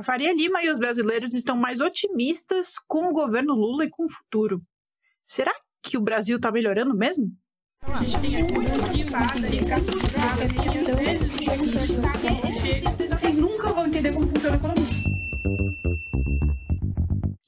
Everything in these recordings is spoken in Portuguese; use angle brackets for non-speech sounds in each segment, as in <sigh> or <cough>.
A Faria Lima e os brasileiros estão mais otimistas com o governo Lula e com o futuro. Será que o Brasil está melhorando mesmo? A gente tem aqui Vocês nunca vão entender como funciona a economia.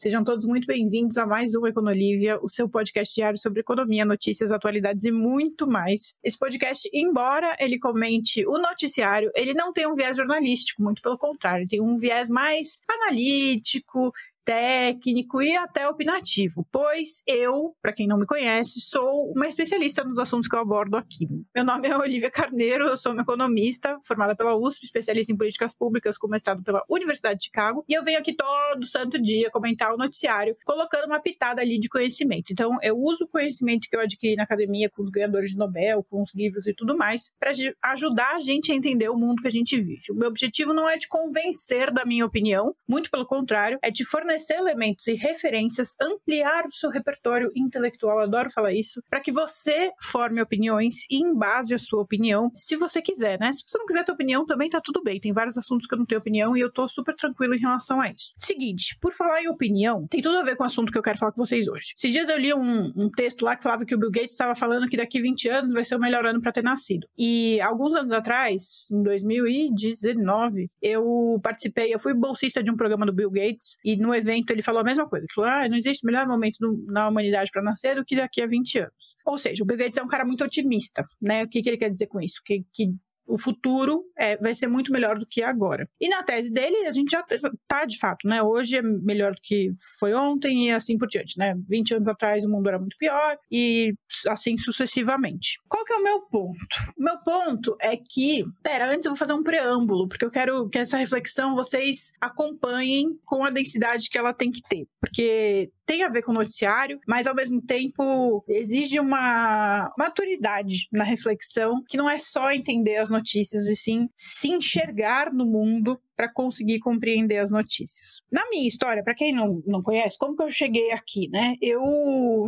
Sejam todos muito bem-vindos a mais um Econolívia, o seu podcast diário sobre economia, notícias, atualidades e muito mais. Esse podcast, embora ele comente o noticiário, ele não tem um viés jornalístico, muito pelo contrário, tem um viés mais analítico, técnico e até opinativo, pois eu, para quem não me conhece, sou uma especialista nos assuntos que eu abordo aqui. Meu nome é Olivia Carneiro, eu sou uma economista formada pela USP, especialista em políticas públicas com mestrado pela Universidade de Chicago, e eu venho aqui todo santo dia comentar o noticiário, colocando uma pitada ali de conhecimento. Então, eu uso o conhecimento que eu adquiri na academia com os ganhadores de Nobel, com os livros e tudo mais, para ajudar a gente a entender o mundo que a gente vive. O meu objetivo não é de convencer da minha opinião, muito pelo contrário, é de fornecer fornecer elementos e referências, ampliar o seu repertório intelectual, adoro falar isso, para que você forme opiniões e embase a sua opinião, se você quiser, né? Se você não quiser ter opinião, também tá tudo bem. Tem vários assuntos que eu não tenho opinião e eu tô super tranquilo em relação a isso. Seguinte, por falar em opinião, tem tudo a ver com o assunto que eu quero falar com vocês hoje. Esses dias eu li um, um texto lá que falava que o Bill Gates estava falando que daqui 20 anos vai ser o melhor ano para ter nascido. E alguns anos atrás, em 2019, eu participei, eu fui bolsista de um programa do Bill Gates e no evento ele falou a mesma coisa. Ele falou: ah, não existe melhor momento no, na humanidade para nascer do que daqui a 20 anos. Ou seja, o Bill Gates é um cara muito otimista, né? O que, que ele quer dizer com isso? Que, que o futuro é, vai ser muito melhor do que agora. E na tese dele, a gente já está de fato, né? Hoje é melhor do que foi ontem e assim por diante, né? 20 anos atrás o mundo era muito pior e assim sucessivamente. Qual que é o meu ponto? O meu ponto é que, pera, antes eu vou fazer um preâmbulo, porque eu quero que essa reflexão vocês acompanhem com a densidade que ela tem que ter, porque tem a ver com o noticiário, mas ao mesmo tempo exige uma maturidade na reflexão, que não é só entender as notícias, e sim se enxergar no mundo para conseguir compreender as notícias. Na minha história, para quem não, não conhece, como que eu cheguei aqui, né? Eu,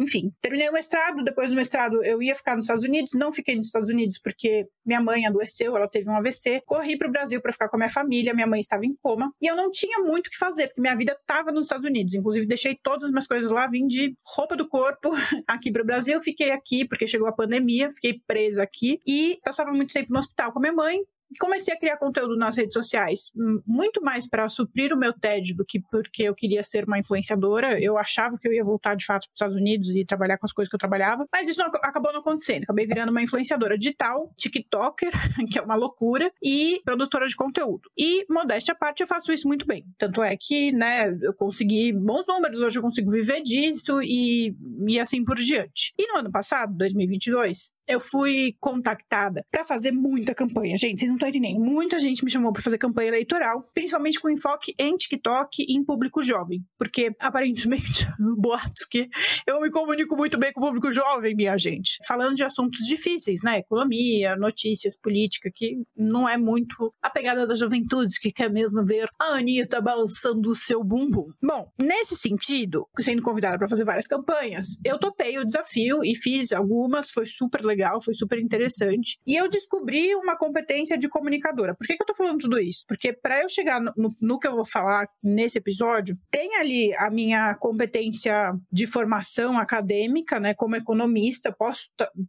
enfim, terminei o mestrado, depois do mestrado eu ia ficar nos Estados Unidos, não fiquei nos Estados Unidos porque minha mãe adoeceu, ela teve um AVC, corri para o Brasil para ficar com a minha família, minha mãe estava em coma, e eu não tinha muito o que fazer, porque minha vida estava nos Estados Unidos, inclusive deixei todas as minhas coisas lá, vim de roupa do corpo <laughs> aqui para o Brasil, fiquei aqui porque chegou a pandemia, fiquei presa aqui e passava muito tempo no hospital com a minha mãe, comecei a criar conteúdo nas redes sociais, muito mais para suprir o meu TED do que porque eu queria ser uma influenciadora. Eu achava que eu ia voltar de fato para os Estados Unidos e trabalhar com as coisas que eu trabalhava, mas isso não, acabou não acontecendo. Acabei virando uma influenciadora digital, TikToker, <laughs> que é uma loucura, e produtora de conteúdo. E, modéstia à parte, eu faço isso muito bem. Tanto é que, né, eu consegui bons números, hoje eu consigo viver disso e, e assim por diante. E no ano passado, 2022, eu fui contactada para fazer muita campanha. Gente, vocês não estão entendendo. Muita gente me chamou para fazer campanha eleitoral, principalmente com enfoque em TikTok e em público jovem. Porque, aparentemente, <laughs> boatos que eu me comunico muito bem com o público jovem, minha gente. Falando de assuntos difíceis, né? Economia, notícias, política, que não é muito a pegada das juventudes, que quer mesmo ver a Anitta balançando o seu bumbum. Bom, nesse sentido, sendo convidada para fazer várias campanhas, eu topei o desafio e fiz algumas, foi super legal legal, foi super interessante. E eu descobri uma competência de comunicadora. Por que, que eu tô falando tudo isso? Porque para eu chegar no, no, no, que eu vou falar nesse episódio, tem ali a minha competência de formação acadêmica, né, como economista, posso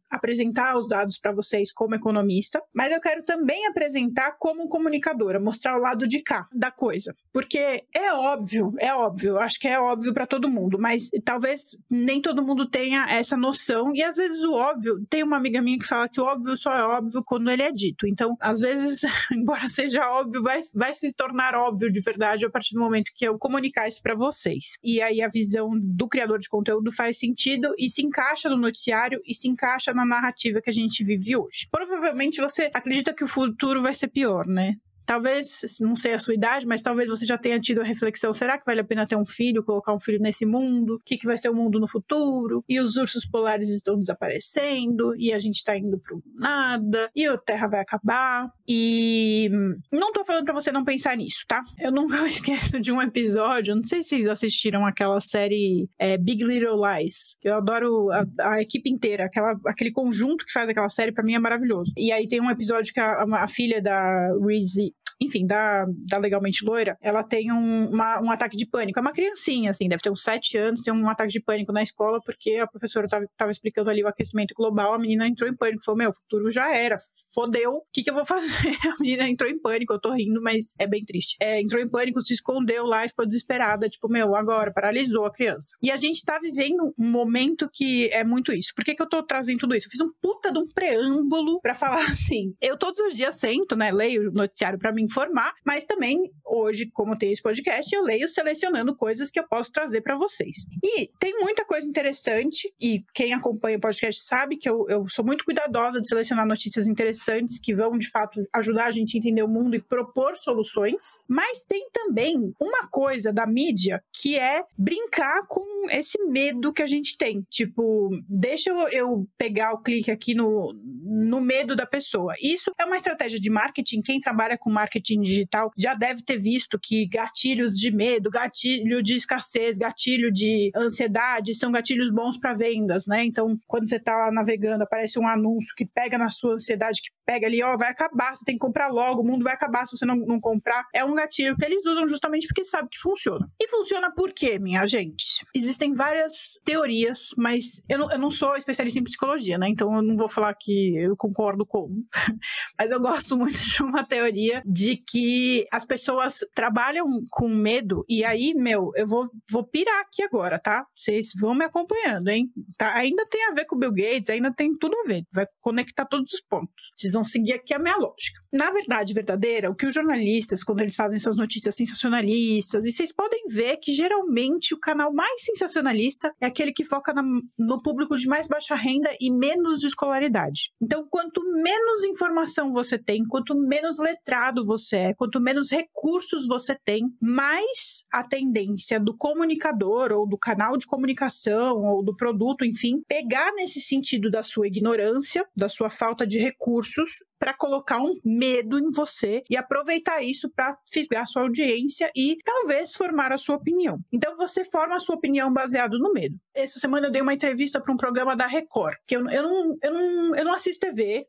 apresentar os dados para vocês como economista, mas eu quero também apresentar como comunicadora, mostrar o lado de cá da coisa. Porque é óbvio, é óbvio, acho que é óbvio para todo mundo, mas talvez nem todo mundo tenha essa noção e às vezes o óbvio tem uma uma amiga minha que fala que o óbvio só é óbvio quando ele é dito. Então, às vezes, <laughs> embora seja óbvio, vai, vai se tornar óbvio de verdade a partir do momento que eu comunicar isso para vocês. E aí a visão do criador de conteúdo faz sentido e se encaixa no noticiário e se encaixa na narrativa que a gente vive hoje. Provavelmente você acredita que o futuro vai ser pior, né? Talvez, não sei a sua idade, mas talvez você já tenha tido a reflexão: será que vale a pena ter um filho, colocar um filho nesse mundo? O que, que vai ser o mundo no futuro? E os ursos polares estão desaparecendo, e a gente está indo para nada, e a Terra vai acabar. E não tô falando para você não pensar nisso, tá? Eu nunca <laughs> esqueço de um episódio, não sei se vocês assistiram aquela série é, Big Little Lies. Eu adoro a, a, equipe inteira, aquela, aquele conjunto que faz aquela série, para mim é maravilhoso. E aí tem um episódio que a, a filha da Reese enfim, da, da Legalmente Loira, ela tem um, uma, um ataque de pânico. É uma criancinha, assim, deve ter uns sete anos, tem um ataque de pânico na escola, porque a professora tava, tava explicando ali o aquecimento global, a menina entrou em pânico, falou, meu, o futuro já era, fodeu, o que que eu vou <laughs> fazer? A menina entrou em pânico, eu tô rindo, mas é bem triste. É, entrou em pânico, se escondeu lá e ficou desesperada, tipo, meu, agora, paralisou a criança. E a gente tá vivendo um momento que é muito isso. Por que que eu tô trazendo tudo isso? Eu fiz um puta de um preâmbulo para falar <laughs> assim, eu todos os dias sento, né, leio o noticiário para me informar, mas também hoje, como tem esse podcast, eu leio selecionando coisas que eu posso trazer para vocês. E tem muita coisa interessante, e quem acompanha o podcast sabe que eu, eu sou muito cuidadosa de selecionar notícias interessantes que vão, de fato, ajudar a gente a entender o mundo e propor soluções. Mas tem também uma coisa da mídia que é brincar com esse medo que a gente tem. Tipo, deixa eu, eu pegar o clique aqui no, no medo da pessoa. Isso é uma estratégia de marketing. Quem trabalha com marketing digital já deve ter visto que gatilhos de medo, gatilho de escassez, gatilho de ansiedade são gatilhos bons para vendas, né? Então, quando você está navegando, aparece um anúncio que pega na sua ansiedade, que pega ali, ó, vai acabar, você tem que comprar logo, o mundo vai acabar se você não, não comprar. É um gatilho que eles usam justamente porque sabe que funciona. E funciona por quê, minha gente? Existem várias teorias, mas eu não, eu não sou especialista em psicologia, né? Então eu não vou falar que eu concordo com. <laughs> mas eu gosto muito de uma teoria de que as pessoas trabalham com medo, e aí, meu, eu vou, vou pirar aqui agora, tá? Vocês vão me acompanhando, hein? Tá? Ainda tem a ver com o Bill Gates, ainda tem tudo a ver, vai conectar todos os pontos. Vocês vão seguir aqui a minha lógica. Na verdade verdadeira, o que os jornalistas, quando eles fazem essas notícias sensacionalistas, e vocês podem ver que geralmente o canal mais sensacionalista é aquele que foca na, no público de mais baixa renda e menos de escolaridade. Então, quanto menos informação você tem, quanto menos letrado você é, quanto menos recursos você tem, mais a tendência do comunicador ou do canal de comunicação ou do produto, enfim, pegar nesse sentido da sua ignorância, da sua falta de recursos para colocar um medo em você e aproveitar isso para fisgar sua audiência e talvez formar a sua opinião. Então você forma a sua opinião baseado no medo. Essa semana eu dei uma entrevista para um programa da Record, que eu, eu, não, eu, não, eu não assisto TV,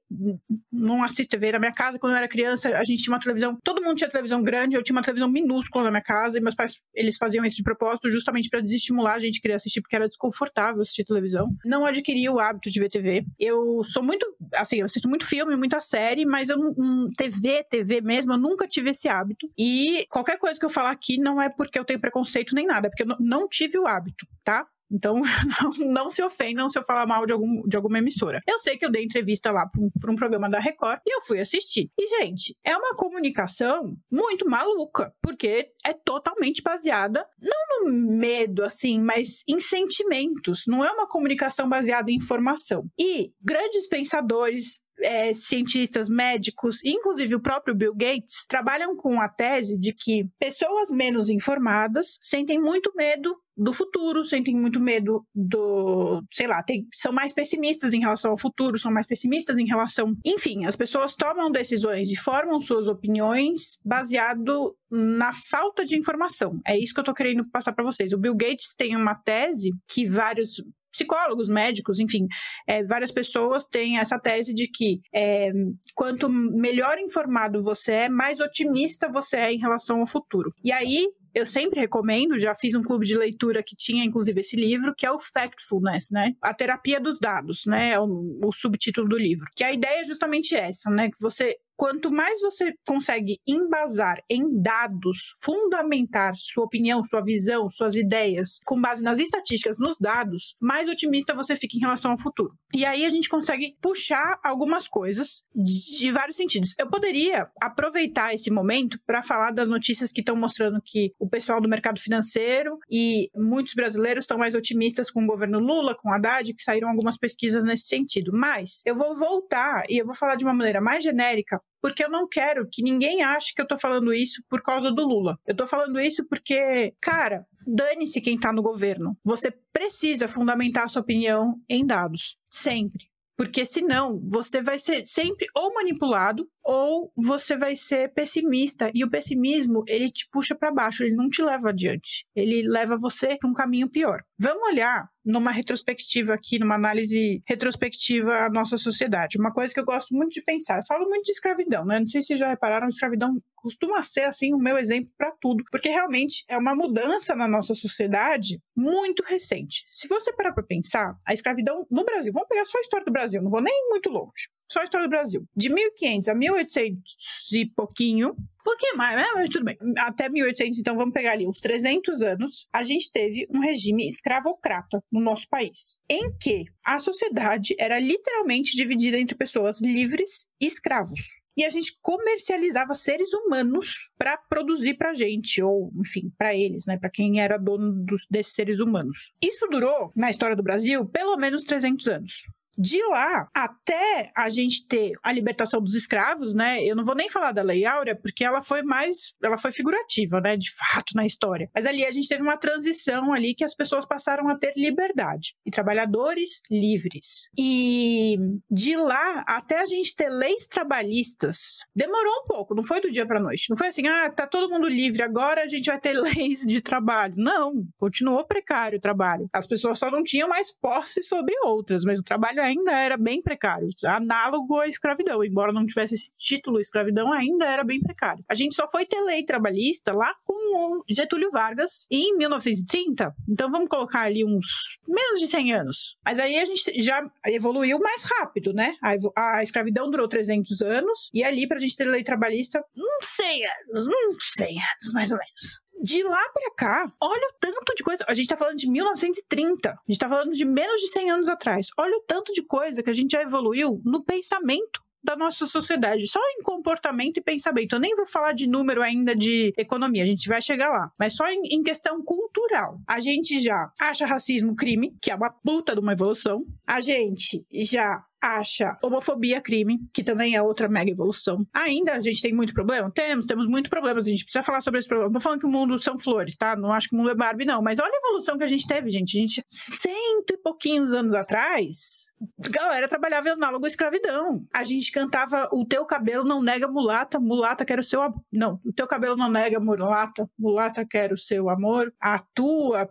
não assisto TV na minha casa. Quando eu era criança, a gente tinha uma televisão, todo mundo tinha televisão grande, eu tinha uma televisão minúscula na minha casa e meus pais, eles faziam isso de propósito justamente para desestimular a gente querer assistir porque era desconfortável assistir televisão. Não adquiri o hábito de ver TV. Eu sou muito, assim, eu assisto muito filme, muita série série, mas eu não. TV, TV mesmo, eu nunca tive esse hábito. E qualquer coisa que eu falar aqui não é porque eu tenho preconceito nem nada, é porque eu não tive o hábito, tá? Então, <laughs> não, não, se ofendam se eu falar mal de, algum, de alguma emissora. Eu sei que eu dei entrevista lá para um, um, programa da Record e eu fui assistir. E, gente, é uma comunicação muito maluca, porque é totalmente baseada, não no medo, assim, mas em sentimentos. Não é uma comunicação baseada em informação. E grandes pensadores, é, cientistas, médicos, inclusive o próprio Bill Gates, trabalham com a tese de que pessoas menos informadas sentem muito medo do futuro, sentem muito medo do, sei lá, tem, são mais pessimistas em relação ao futuro, são mais pessimistas em relação, enfim, as pessoas tomam decisões e formam suas opiniões baseado na falta de informação. É isso que eu tô querendo passar para vocês. O Bill Gates tem uma tese que vários psicólogos, médicos, enfim, é, várias pessoas têm essa tese de que é, quanto melhor informado você é, mais otimista você é em relação ao futuro. E aí, eu sempre recomendo, já fiz um clube de leitura que tinha inclusive esse livro, que é o Factfulness, né? A terapia dos dados, né? É o, o subtítulo do livro. Que a ideia é justamente essa, né? Que você quanto mais você consegue embasar em dados, fundamentar sua opinião, sua visão, suas ideias, com base nas estatísticas, nos dados, mais otimista você fica em relação ao futuro. E aí a gente consegue puxar algumas coisas de vários sentidos. Eu poderia aproveitar esse momento para falar das notícias que estão mostrando que o pessoal do mercado financeiro e muitos brasileiros estão mais otimistas com o governo Lula, com Haddad, que saíram algumas pesquisas nesse sentido. Mas eu vou voltar e eu vou falar de uma maneira mais genérica porque eu não quero que ninguém ache que eu tô falando isso por causa do Lula. Eu tô falando isso porque, cara, dane-se quem tá no governo. Você precisa fundamentar sua opinião em dados. Sempre. Porque senão você vai ser sempre ou manipulado ou você vai ser pessimista. E o pessimismo, ele te puxa para baixo, ele não te leva adiante. Ele leva você para um caminho pior. Vamos olhar numa retrospectiva aqui, numa análise retrospectiva à nossa sociedade. Uma coisa que eu gosto muito de pensar, eu falo muito de escravidão, né? Não sei se já repararam, escravidão costuma ser assim o meu exemplo para tudo, porque realmente é uma mudança na nossa sociedade muito recente. Se você parar para pensar, a escravidão no Brasil, vamos pegar só a história do Brasil, não vou nem muito longe. Só a história do Brasil. De 1500 a 1800 e pouquinho, um pouquinho mais, né? mas tudo bem. Até 1800, então vamos pegar ali uns 300 anos, a gente teve um regime escravocrata no nosso país, em que a sociedade era literalmente dividida entre pessoas livres e escravos e a gente comercializava seres humanos para produzir para gente ou enfim para eles, né, para quem era dono dos, desses seres humanos. Isso durou na história do Brasil pelo menos 300 anos. De lá até a gente ter a libertação dos escravos, né? Eu não vou nem falar da Lei Áurea, porque ela foi mais, ela foi figurativa, né? De fato na história. Mas ali a gente teve uma transição ali que as pessoas passaram a ter liberdade e trabalhadores livres. E de lá até a gente ter leis trabalhistas, demorou um pouco, não foi do dia para noite. Não foi assim, ah, tá todo mundo livre, agora a gente vai ter <laughs> leis de trabalho. Não, continuou precário o trabalho. As pessoas só não tinham mais posse sobre outras, mas o trabalho ainda era bem precário, análogo à escravidão, embora não tivesse esse título escravidão, ainda era bem precário. A gente só foi ter lei trabalhista lá com o Getúlio Vargas em 1930, então vamos colocar ali uns menos de 100 anos. Mas aí a gente já evoluiu mais rápido, né? A, a escravidão durou 300 anos e ali pra gente ter lei trabalhista, uns 100 anos, uns 100 anos mais ou menos de lá para cá, olha o tanto de coisa. A gente tá falando de 1930. A gente tá falando de menos de 100 anos atrás. Olha o tanto de coisa que a gente já evoluiu no pensamento da nossa sociedade, só em comportamento e pensamento. Eu nem vou falar de número ainda de economia, a gente vai chegar lá, mas só em, em, questão cultural. A gente já acha racismo crime, que é uma puta de uma evolução. A gente já acha homofobia crime, que também é outra mega evolução. Ainda a gente tem muito problema? Temos, temos muito problemas. A gente precisa falar sobre esse problema. Não tô falando que o mundo são flores, tá? Não acho que o mundo é Barbie, não. Mas olha a evolução que a gente teve, gente. A gente, cento e pouquinhos anos atrás, galera trabalhava análogo à escravidão. A gente cantava o teu cabelo não nega mulata, mulata quer o seu amor. Não, o teu cabelo não nega mulata, mulata quer o seu amor. A tua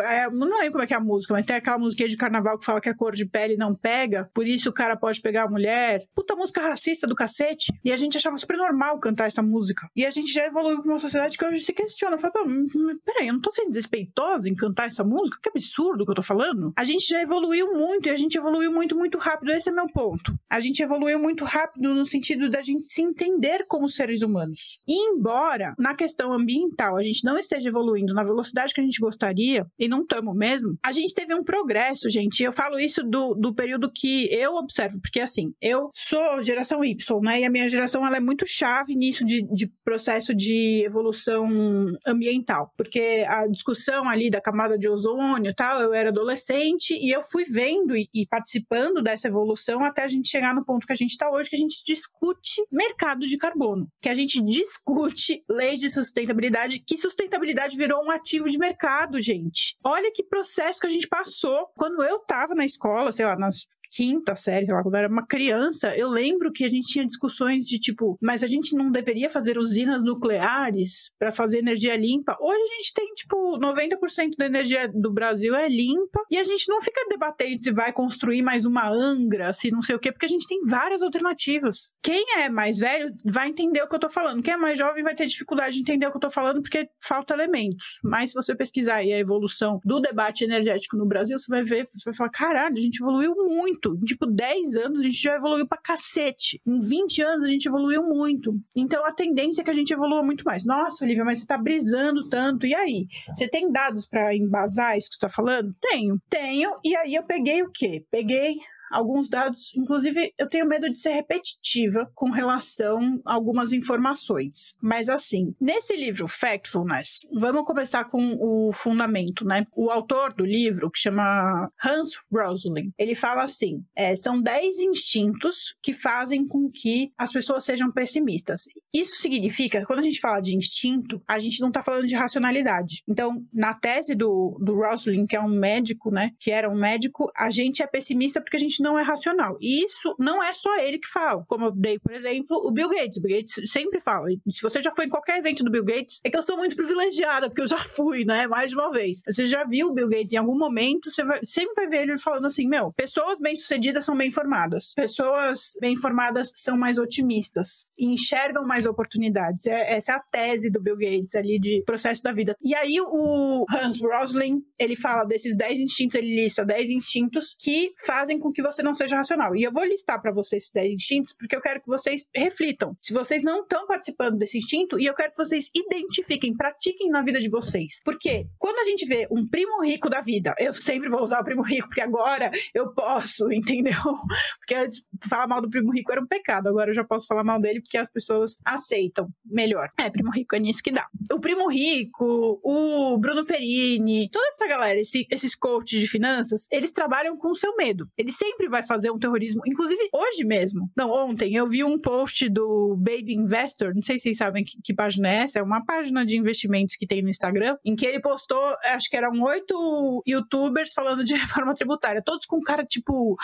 é, não lembro como é que é a música, mas tem aquela musiquinha de carnaval que fala que a cor de pele não pega, por isso o cara pode pegar a mulher. Puta música racista do cacete. E a gente achava super normal cantar essa música. E a gente já evoluiu pra uma sociedade que hoje se questiona. Fala, peraí, eu não tô sendo desrespeitosa em cantar essa música? Que absurdo que eu tô falando. A gente já evoluiu muito e a gente evoluiu muito, muito rápido. Esse é meu ponto. A gente evoluiu muito rápido no sentido da gente se entender como seres humanos. E embora na questão ambiental a gente não esteja evoluindo na velocidade que a gente gostaria, e não estamos mesmo, a gente teve um progresso, gente. Eu falo isso do, do período que eu observo, porque assim, eu sou geração Y, né? E a minha geração ela é muito chave nisso de, de processo de evolução ambiental, porque a discussão ali da camada de ozônio e tal, eu era adolescente e eu fui vendo e, e participando dessa evolução até a gente chegar no ponto que a gente está hoje, que a gente discute mercado de carbono, que a gente discute leis de sustentabilidade, que sustentabilidade virou um ativo de mercado, gente gente, olha que processo que a gente passou. Quando eu tava na escola, sei lá, nas quinta série, sei lá, quando eu era uma criança, eu lembro que a gente tinha discussões de tipo, mas a gente não deveria fazer usinas nucleares para fazer energia limpa. Hoje a gente tem, tipo, 90% da energia do Brasil é limpa e a gente não fica debatendo se vai construir mais uma Angra, se não sei o quê, porque a gente tem várias alternativas. Quem é mais velho vai entender o que eu tô falando. Quem é mais jovem vai ter dificuldade de entender o que eu tô falando porque falta elementos. Mas se você pesquisar aí a evolução do debate energético no Brasil, você vai ver, você vai falar, caralho, a gente evoluiu muito muito. Em, tipo, 10 anos a gente já evoluiu pra cacete. Em 20 anos a gente evoluiu muito. Então a tendência é que a gente evolua muito mais. Nossa, Olivia, mas você tá brisando tanto. E aí? Você tem dados para embasar isso que você tá falando? Tenho. Tenho. E aí eu peguei o quê? Peguei alguns dados, inclusive eu tenho medo de ser repetitiva com relação a algumas informações. Mas assim, nesse livro Factfulness, vamos começar com o fundamento, né? O autor do livro, que chama Hans Rosling, ele fala assim: é, são 10 instintos que fazem com que as pessoas sejam pessimistas. Isso significa, quando a gente fala de instinto, a gente não está falando de racionalidade. Então, na tese do, do Rosling, que é um médico, né? Que era um médico, a gente é pessimista porque a gente gente não é racional. E isso não é só ele que fala. Como eu dei, por exemplo, o Bill Gates. O Bill Gates sempre fala. Se você já foi em qualquer evento do Bill Gates, é que eu sou muito privilegiada, porque eu já fui, né? Mais de uma vez. Você já viu o Bill Gates em algum momento, você vai, sempre vai ver ele falando assim: meu, pessoas bem-sucedidas são bem informadas. Pessoas bem informadas são mais otimistas e enxergam mais oportunidades. É, essa é a tese do Bill Gates ali de processo da vida. E aí o Hans Rosling, ele fala desses 10 instintos, ele lista 10 instintos que fazem com que você não seja racional. E eu vou listar para vocês esses 10 instintos porque eu quero que vocês reflitam. Se vocês não estão participando desse instinto, e eu quero que vocês identifiquem, pratiquem na vida de vocês. Porque quando a gente vê um primo rico da vida, eu sempre vou usar o primo rico, porque agora eu posso, <laughs> entendeu? Porque antes falar mal do primo rico era um pecado, agora eu já posso falar mal dele porque as pessoas aceitam melhor. É, primo rico é nisso que dá. O primo rico, o Bruno Perini, toda essa galera, esse, esses coaches de finanças, eles trabalham com o seu medo. Ele sempre vai fazer um terrorismo, inclusive hoje mesmo. Não, ontem eu vi um post do Baby Investor, não sei se vocês sabem que, que página é essa, é uma página de investimentos que tem no Instagram, em que ele postou, acho que eram oito youtubers falando de <laughs> reforma tributária, todos com cara tipo,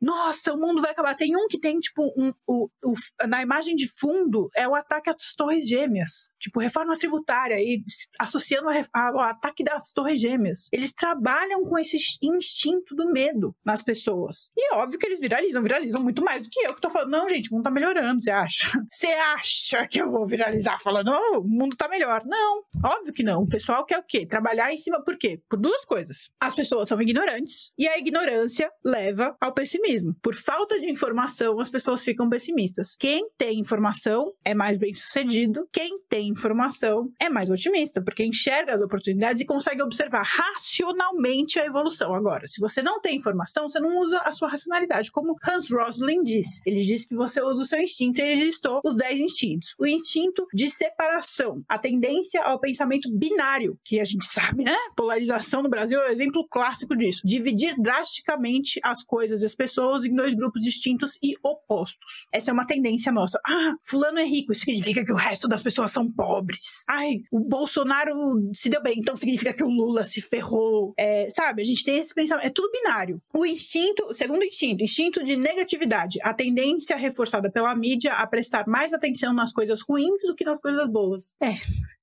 nossa, o mundo vai acabar. Tem um que tem, tipo, um, um, um, na imagem de fundo é o ataque às torres gêmeas, tipo, reforma tributária, e associando ao ataque das torres gêmeas. Eles trabalham com esse instinto do medo nas pessoas. E é óbvio que eles viralizam, viralizam muito mais do que eu que tô falando, não, gente, o mundo tá melhorando, você acha? <laughs> Você acha que eu vou viralizar falando, oh, o mundo tá melhor? Não, óbvio que não. O pessoal quer o quê? Trabalhar em cima, por quê? Por duas coisas. As pessoas são ignorantes e a ignorância leva ao pessimismo. Por falta de informação, as pessoas ficam pessimistas. Quem tem informação é mais bem sucedido, quem tem informação é mais otimista, porque enxerga as oportunidades e consegue observar racionalmente a evolução. Agora, se você não tem informação, você não usa a sua racionalidade, como Hans Rosling diz. Ele diz que você usa o seu instinto e ele listou os 10 instintos. O instinto de separação, a tendência ao pensamento binário, que a gente sabe, né? Polarização no Brasil é um exemplo clássico disso. Dividir drasticamente as coisas e as pessoas em dois grupos distintos e opostos. Essa é uma tendência nossa. Ah, fulano é rico, isso significa que o resto das pessoas são pobres. Ai, o Bolsonaro se deu bem, então significa que o Lula se ferrou. É, sabe, a gente tem esse pensamento, é tudo binário. O instinto, segundo instinto, instinto de negatividade, a tendência reforçada pela mídia a prestar mais atenção nas coisas ruins do que nas coisas boas. É,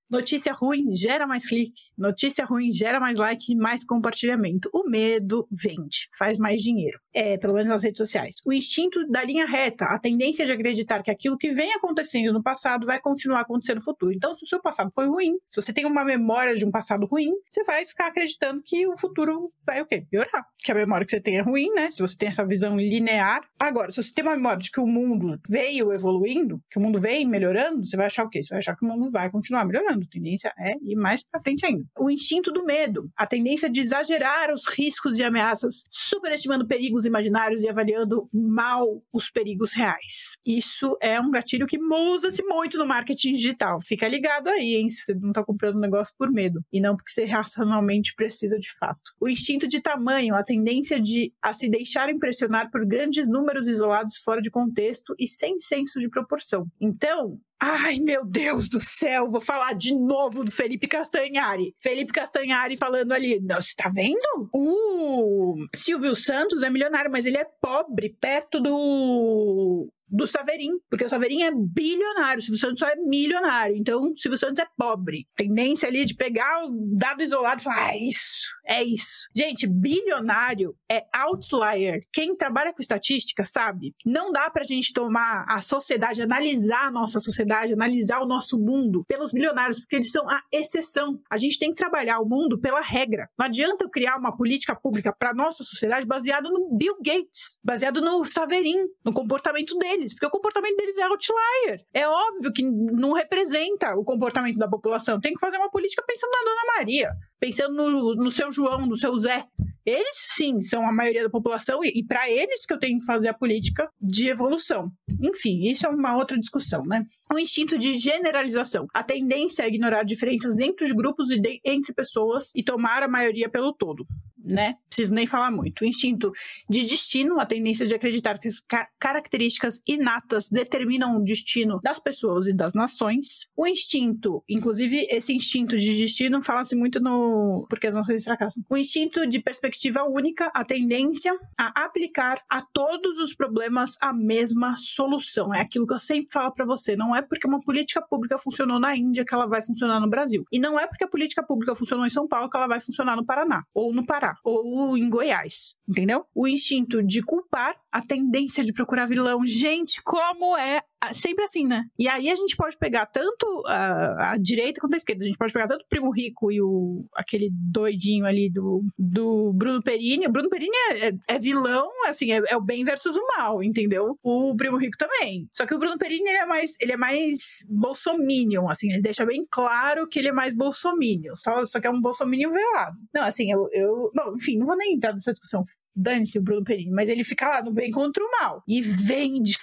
Notícia ruim gera mais clique, notícia ruim gera mais like mais compartilhamento. O medo vende, faz mais dinheiro. É, pelo menos nas redes sociais. O instinto da linha reta, a tendência de acreditar que aquilo que vem acontecendo no passado vai continuar acontecendo no futuro. Então, se o seu passado foi ruim, se você tem uma memória de um passado ruim, você vai ficar acreditando que o futuro vai o quê? Piorar. Que a memória que você tem é ruim, né? Se você tem essa visão linear. Agora, se você tem uma memória de que o mundo veio evoluindo, que o mundo vem melhorando, você vai achar o quê? Você vai achar que o mundo vai continuar melhorando a tendência é ir mais para frente ainda. O instinto do medo, a tendência de exagerar os riscos e ameaças, superestimando perigos imaginários e avaliando mal os perigos reais. Isso é um gatilho que usa-se muito no marketing digital. Fica ligado aí, hein? Se você não está comprando um negócio por medo e não porque você racionalmente precisa de fato. O instinto de tamanho, a tendência de a se deixar impressionar por grandes números isolados fora de contexto e sem senso de proporção. Então, Ai, meu Deus do céu, vou falar de novo do Felipe Castanhari. Felipe Castanhari falando ali, você tá vendo? O Silvio Santos é milionário, mas ele é pobre, perto do do Saverin, porque o Saverin é bilionário, o Silvio Santos só é milionário, então o Silvio Santos é pobre. Tendência ali de pegar o dado isolado e falar, ah, isso, é isso. Gente, bilionário é outlier. Quem trabalha com estatística sabe, não dá pra gente tomar a sociedade, analisar a nossa sociedade, analisar o nosso mundo pelos bilionários, porque eles são a exceção. A gente tem que trabalhar o mundo pela regra. Não adianta eu criar uma política pública para nossa sociedade baseada no Bill Gates, baseado no Saverin, no comportamento dele deles, porque o comportamento deles é outlier. É óbvio que não representa o comportamento da população. Tem que fazer uma política pensando na Dona Maria, pensando no, no seu João, no seu Zé. Eles sim são a maioria da população e, e para eles que eu tenho que fazer a política de evolução. Enfim, isso é uma outra discussão, né? O instinto de generalização, a tendência a ignorar diferenças dentro de grupos e de, entre pessoas e tomar a maioria pelo todo né? Preciso nem falar muito. O instinto de destino, a tendência de acreditar que as ca características inatas determinam o destino das pessoas e das nações. O instinto, inclusive esse instinto de destino fala-se muito no porque as nações fracassam. O instinto de perspectiva única, a tendência a aplicar a todos os problemas a mesma solução. É aquilo que eu sempre falo para você, não é porque uma política pública funcionou na Índia que ela vai funcionar no Brasil. E não é porque a política pública funcionou em São Paulo que ela vai funcionar no Paraná ou no Pará ou em Goiás, entendeu? O instinto de culpar, a tendência de procurar vilão. Gente, como é sempre assim, né? E aí a gente pode pegar tanto a, a, direita quanto a esquerda. A gente pode pegar tanto o Primo Rico e o aquele doidinho ali do, do Bruno Perini. O Bruno Perini é, é, é vilão, assim, é, é, o bem versus o mal, entendeu? O Primo Rico também. Só que o Bruno Perini ele é mais, ele é mais bolsominion, assim, ele deixa bem claro que ele é mais bolsominion. Só, só que é um bolsominion velado. Não, assim, eu, eu... Bom, enfim, não vou nem entrar nessa discussão dane-se o Bruno Perini, mas ele fica lá no bem contra o mal e vende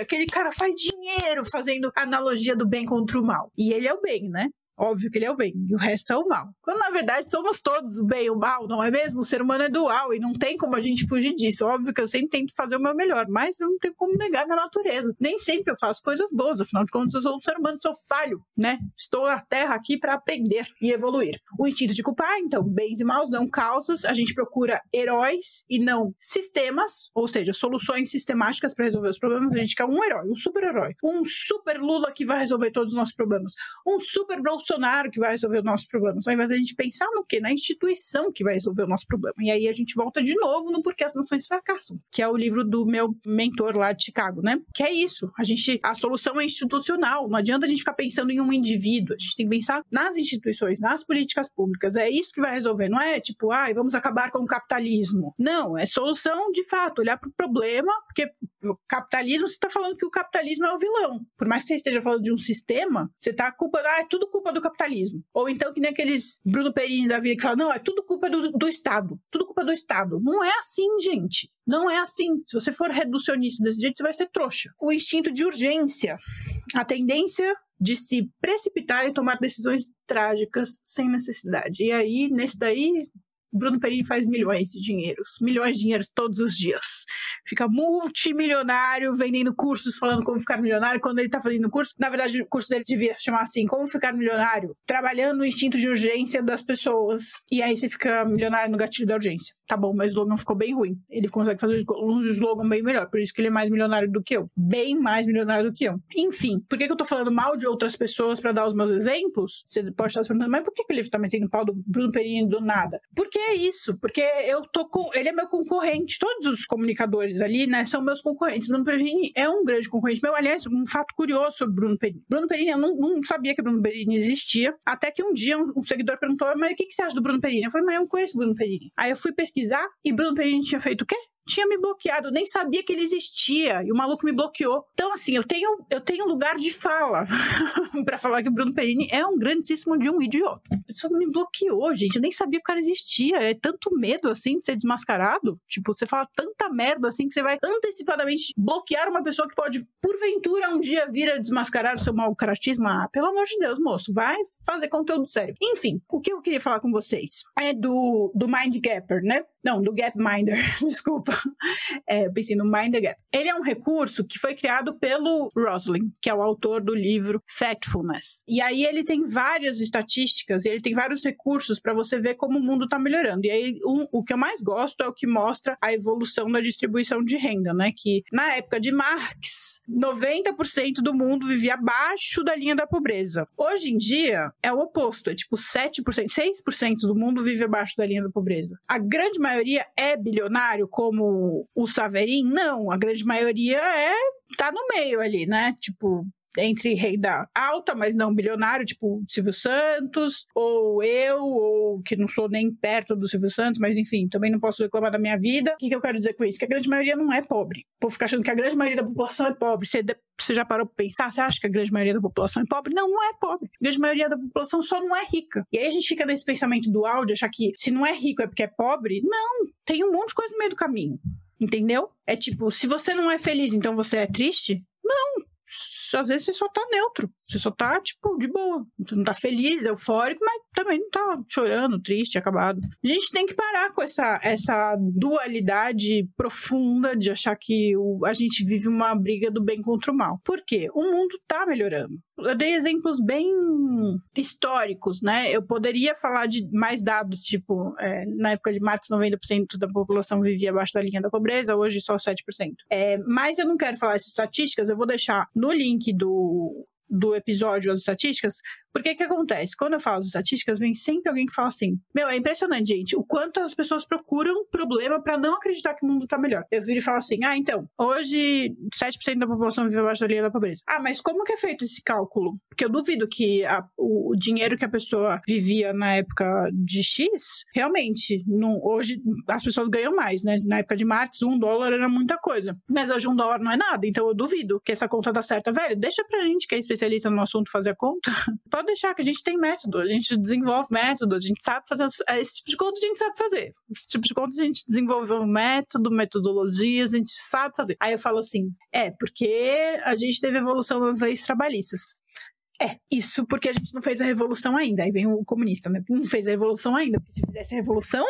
aquele cara faz dinheiro fazendo analogia do bem contra o mal. E ele é o bem, né? Óbvio que ele é o bem e o resto é o mal. Quando na verdade somos todos o bem e o mal, não é mesmo? O ser humano é dual e não tem como a gente fugir disso. Óbvio que eu sempre tento fazer o meu melhor, mas eu não tenho como negar minha natureza. Nem sempre eu faço coisas boas, afinal de contas eu sou um ser humano, sou falho, né? Estou na Terra aqui para aprender e evoluir. O instinto de culpar, então, bens e maus, não causas. A gente procura heróis e não sistemas, ou seja, soluções sistemáticas para resolver os problemas. A gente quer um herói, um super-herói, um super Lula que vai resolver todos os nossos problemas, um super Bolsonaro que vai resolver os nossos problemas, ao invés da gente pensar no quê? Na instituição que vai resolver o nosso problema. E aí a gente volta de novo no Porquê as Nações Fracassam, que é o livro do meu mentor lá de Chicago, né? Que é isso. A gente, a solução é institucional. Não adianta a gente ficar pensando em um indivíduo. A gente tem que pensar nas instituições, nas políticas públicas. É isso que vai resolver. Não é tipo, ah, vamos acabar com o capitalismo. Não, é solução de fato, olhar para o problema, porque o capitalismo, você está falando que o capitalismo é o vilão. Por mais que você esteja falando de um sistema, você está culpando, ah, é tudo culpa do capitalismo. Ou então que nem aqueles Bruno Perini da vida que falam, não, é tudo culpa do, do Estado. Tudo culpa do Estado. Não é assim, gente. Não é assim. Se você for reducionista desse jeito, você vai ser trouxa. O instinto de urgência, a tendência de se precipitar e tomar decisões trágicas sem necessidade. E aí, nesse daí, Bruno Perini faz milhões de dinheiros, milhões de dinheiros todos os dias. Fica multimilionário vendendo cursos falando como ficar milionário. Quando ele tá fazendo curso, na verdade, o curso dele devia chamar assim: Como ficar milionário? Trabalhando no instinto de urgência das pessoas. E aí você fica milionário no gatilho da urgência. Tá bom, mas o slogan ficou bem ruim. Ele consegue fazer um slogan bem melhor. Por isso que ele é mais milionário do que eu. Bem mais milionário do que eu. Enfim, por que, eu tô falando mal de outras pessoas para dar os meus exemplos? Você pode estar se perguntando, mas por que, que ele tá metendo pau do Bruno Perini do nada? Porque é isso, porque eu tô com. Ele é meu concorrente. Todos os comunicadores ali, né, são meus concorrentes. Bruno Perini é um grande concorrente meu. Aliás, um fato curioso sobre Bruno Perini. Bruno Perini, eu não, não sabia que Bruno Perini existia, até que um dia um, um seguidor perguntou: Mas o que, que você acha do Bruno Perini? Eu falei: Mas eu não conheço Bruno Perini. Aí eu fui pesquisar e Bruno Perini tinha feito o quê? Tinha me bloqueado, eu nem sabia que ele existia, e o maluco me bloqueou. Então, assim, eu tenho, eu tenho lugar de fala <laughs> para falar que o Bruno Perini é um grandíssimo de um idiota. A pessoa me bloqueou, gente, eu nem sabia que o cara existia. É tanto medo, assim, de ser desmascarado. Tipo, você fala tanta merda, assim, que você vai antecipadamente bloquear uma pessoa que pode, porventura, um dia vir a desmascarar o seu mau caratismo. Ah, pelo amor de Deus, moço, vai fazer conteúdo sério. Enfim, o que eu queria falar com vocês é do, do Mind Gapper, né? Não, do Gapminder, <laughs> desculpa. <laughs> É, eu pensei no Mind the Gap. Ele é um recurso que foi criado pelo Roslin, que é o autor do livro Factfulness. E aí ele tem várias estatísticas, ele tem vários recursos para você ver como o mundo está melhorando. E aí um, o que eu mais gosto é o que mostra a evolução da distribuição de renda, né? Que na época de Marx, 90% do mundo vivia abaixo da linha da pobreza. Hoje em dia é o oposto, é tipo 7%, 6% do mundo vive abaixo da linha da pobreza. A grande maioria maioria é bilionário, como o Saverin? Não, a grande maioria é tá no meio ali, né? Tipo, entre renda alta, mas não bilionário, tipo Silvio Santos, ou eu, ou que não sou nem perto do Silvio Santos, mas enfim, também não posso reclamar da minha vida. O que, que eu quero dizer com isso? Que a grande maioria não é pobre. O povo fica achando que a grande maioria da população é pobre. Você, você já parou pra pensar? Você acha que a grande maioria da população é pobre? Não, não é pobre. A grande maioria da população só não é rica. E aí a gente fica nesse pensamento dual de achar que se não é rico é porque é pobre. Não, tem um monte de coisa no meio do caminho. Entendeu? É tipo, se você não é feliz, então você é triste? Não, às vezes você só tá neutro. Você só tá, tipo, de boa. Não tá feliz, eufórico, mas também não tá chorando, triste, acabado. A gente tem que parar com essa, essa dualidade profunda de achar que o, a gente vive uma briga do bem contra o mal. Por quê? O mundo tá melhorando. Eu dei exemplos bem históricos, né? Eu poderia falar de mais dados, tipo, é, na época de Marx, 90% da população vivia abaixo da linha da pobreza, hoje só 7%. É, mas eu não quero falar essas estatísticas, eu vou deixar no link do, do episódio as estatísticas, porque que acontece? Quando eu falo as estatísticas, vem sempre alguém que fala assim: Meu, é impressionante, gente, o quanto as pessoas procuram problema para não acreditar que o mundo tá melhor. Eu viro e falo assim: Ah, então, hoje 7% da população vive abaixo da linha da pobreza. Ah, mas como que é feito esse cálculo? Porque eu duvido que a, o, dinheiro que a pessoa vivia na época de X, realmente, não, hoje as pessoas ganham mais, né? Na época de Marx, um dólar era muita coisa. Mas hoje um dólar não é nada, então eu duvido que essa conta dá certa. Velho, deixa pra gente que é no assunto fazer a conta. <laughs> Pode deixar que a gente tem método, a gente desenvolve métodos, a gente sabe fazer esse tipo de conta a gente sabe fazer. Esse tipo de conta a gente desenvolveu um método, metodologias, a gente sabe fazer. Aí eu falo assim, é, porque a gente teve evolução nas leis trabalhistas. É, isso porque a gente não fez a revolução ainda. Aí vem o comunista, né? Não fez a revolução ainda. Porque se fizesse a revolução.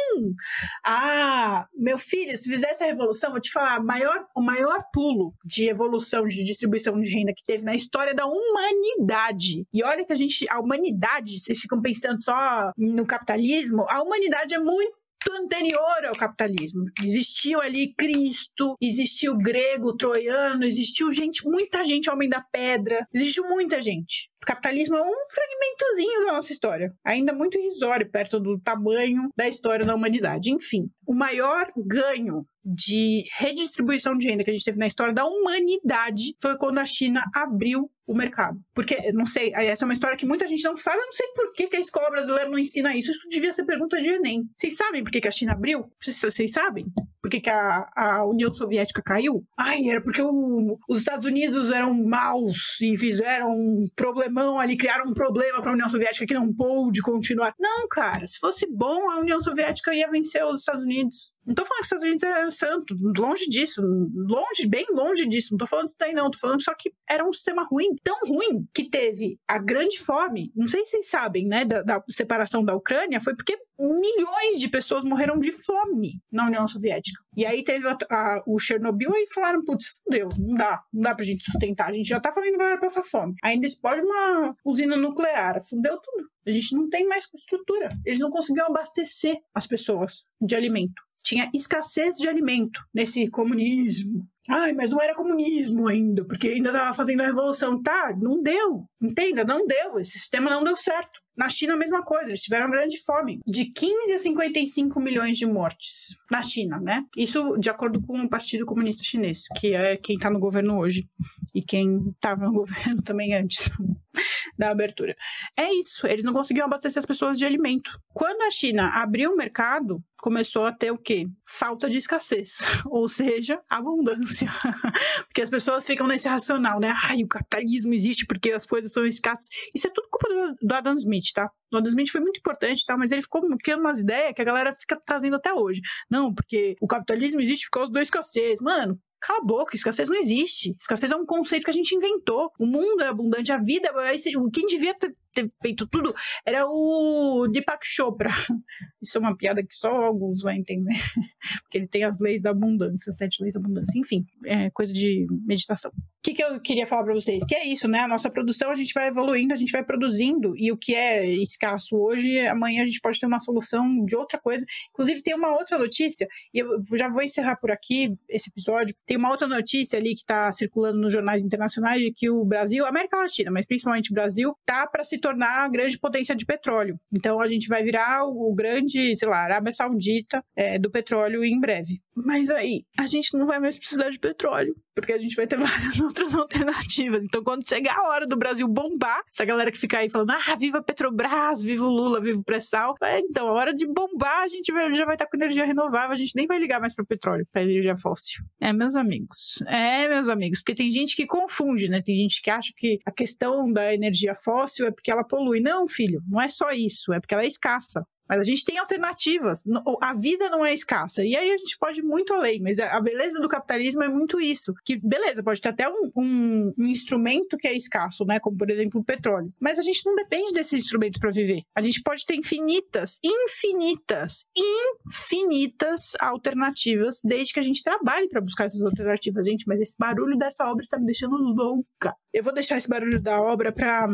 Ah, meu filho, se fizesse a revolução, vou te falar, maior, o maior pulo de evolução, de distribuição de renda que teve na história da humanidade. E olha que a gente, a humanidade, vocês ficam pensando só no capitalismo, a humanidade é muito anterior ao capitalismo. Existiu ali Cristo, existiu grego, troiano, existiu gente, muita gente, homem da pedra, existiu muita gente. O capitalismo é um fragmentozinho da nossa história, ainda muito irrisório perto do tamanho da história da humanidade. Enfim, o maior ganho de redistribuição de renda que a gente teve na história da humanidade foi quando a China abriu o mercado. Porque, não sei, essa é uma história que muita gente não sabe, eu não sei por que, que a escola brasileira não ensina isso. Isso devia ser pergunta de Enem. Vocês sabem por que, que a China abriu? Vocês, sabem? Por que, que a, a, União Soviética caiu? Ai, era porque o, os Estados Unidos eram maus e fizeram um problemão ali, criaram um problema para a União Soviética que não pôde continuar. Não, cara, se fosse bom, a União Soviética ia vencer os Estados Unidos. Não tô falando que os Estados Unidos é santo, longe disso, longe, bem longe disso. Não tô falando isso daí, não. Tô falando só que era um sistema ruim, tão ruim que teve a grande fome. Não sei se vocês sabem, né, da, da separação da Ucrânia, foi porque milhões de pessoas morreram de fome na União Soviética. E aí teve a, a, o Chernobyl e falaram, putz, fudeu, não dá, não dá pra gente sustentar, a gente já tá fazendo galera passar fome. Ainda explode uma usina nuclear, fudeu tudo. A gente não tem mais estrutura. Eles não conseguiam abastecer as pessoas de alimento tinha escassez de alimento nesse comunismo. Ai, mas não era comunismo ainda, porque ainda estava fazendo a revolução. Tá, não deu. Entenda, não deu. Esse sistema não deu certo. Na China, a mesma coisa, eles tiveram grande fome, de 15 a 55 milhões de mortes na China, né? Isso de acordo com o Partido Comunista Chinês, que é quem está no governo hoje e quem estava no <laughs> governo também antes <laughs> da abertura. É isso, eles não conseguiam abastecer as pessoas de alimento. Quando a China abriu o mercado, começou a ter o quê? Falta de escassez, <laughs> ou seja, abundância. <laughs> porque as pessoas ficam nesse racional, né? Ai, o capitalismo existe porque as coisas são escassas. Isso é tudo culpa do, do Adam Smith tá? O Adam Smith foi muito importante, tá? Mas ele ficou criando umas ideias que a galera fica trazendo até hoje. Não, porque o capitalismo existe por causa da escassez. Mano, Cala a boca, escassez não existe. Escassez é um conceito que a gente inventou. O mundo é abundante, a vida. É quem devia ter, feito tudo era o Deepak Chopra. <laughs> Isso é uma piada que só alguns vão entender. <laughs> Porque ele tem as leis da abundância, sete leis da abundância. Enfim, é coisa de meditação. O que, que eu queria falar para vocês? Que é isso, né? A nossa produção a gente vai evoluindo, a gente vai produzindo. E o que é escasso hoje, amanhã a gente pode ter uma solução de outra coisa. Inclusive, tem uma outra notícia, e eu já vou encerrar por aqui esse episódio tem uma outra notícia ali que está circulando nos jornais internacionais de que o Brasil, América Latina, mas principalmente o Brasil, tá para se tornar a grande potência de petróleo. Então a gente vai virar o, grande, sei lá, Arábia Saudita é, do petróleo em breve. Mas aí, a gente não vai mais precisar de petróleo, porque a gente vai ter <laughs> várias outras alternativas. Então, quando chegar a hora do Brasil bombar, essa galera que fica aí falando, ah, viva Petrobras, viva o Lula, viva o pré-sal, é, então, a hora de bombar, a gente vai, já vai estar com energia renovável, a gente nem vai ligar mais para petróleo, para energia fóssil. É, meus amigos. É, meus amigos, porque tem gente que confunde, né? Tem gente que acha que a questão da energia fóssil é porque ela polui. Não, filho, não é só isso, é porque ela é escassa. Mas a gente tem alternativas. A vida não é escassa. E aí a gente pode ir muito além. Mas a beleza do capitalismo é muito isso. Que, beleza, pode ter até um, um, um instrumento que é escasso, né? Como, por exemplo, o petróleo. Mas a gente não depende desse instrumento para viver. A gente pode ter infinitas, infinitas, infinitas alternativas, desde que a gente trabalhe para buscar essas alternativas. Gente, mas esse barulho dessa obra está me deixando louca. Eu vou deixar esse barulho da obra pra,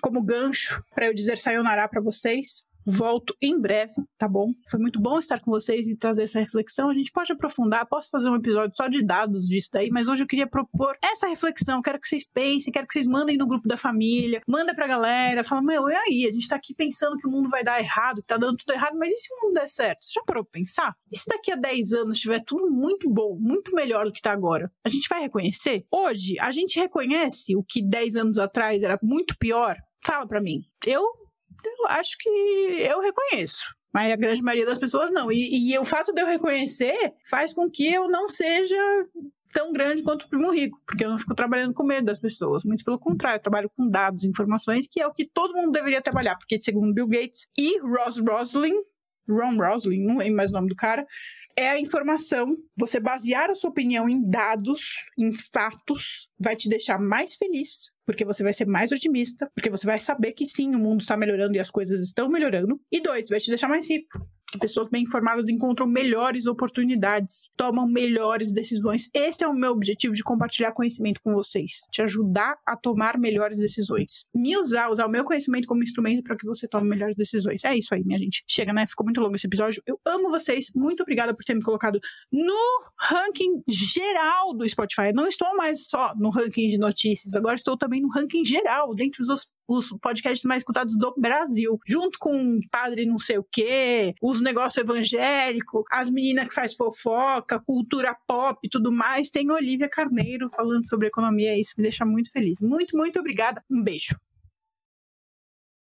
como gancho para eu dizer sayonara para vocês. Volto em breve, tá bom? Foi muito bom estar com vocês e trazer essa reflexão. A gente pode aprofundar, posso fazer um episódio só de dados disso daí, mas hoje eu queria propor essa reflexão. Quero que vocês pensem, quero que vocês mandem no grupo da família, manda pra galera, fala, meu, e aí? A gente tá aqui pensando que o mundo vai dar errado, que tá dando tudo errado, mas e se o mundo der certo? Você já parou pra pensar? E se daqui a 10 anos tiver tudo muito bom, muito melhor do que tá agora? A gente vai reconhecer? Hoje, a gente reconhece o que 10 anos atrás era muito pior? Fala pra mim. Eu eu acho que eu reconheço. Mas a grande maioria das pessoas não. E, e o fato de eu reconhecer faz com que eu não seja tão grande quanto o primo rico, porque eu não fico trabalhando com medo das pessoas. Muito pelo contrário, eu trabalho com dados, informações, que é o que todo mundo deveria trabalhar, porque segundo Bill Gates e Ross Roslin, Ron Roslin, não lembro mais o nome do cara, é a informação. Você basear a sua opinião em dados, em fatos, vai te deixar mais feliz, porque você vai ser mais otimista, porque você vai saber que sim, o mundo está melhorando e as coisas estão melhorando. E dois, vai te deixar mais rico pessoas bem informadas encontram melhores oportunidades, tomam melhores decisões. Esse é o meu objetivo de compartilhar conhecimento com vocês, te ajudar a tomar melhores decisões. Me usar, usar o meu conhecimento como instrumento para que você tome melhores decisões. É isso aí, minha gente. Chega, né? Ficou muito longo esse episódio. Eu amo vocês. Muito obrigada por ter me colocado no ranking geral do Spotify. Eu não estou mais só no ranking de notícias, agora estou também no ranking geral, dentre os os podcasts mais escutados do Brasil, junto com padre não sei o quê, os negócios evangélicos, as meninas que faz fofoca, cultura pop e tudo mais. Tem Olivia Carneiro falando sobre economia, isso me deixa muito feliz. Muito, muito obrigada. Um beijo.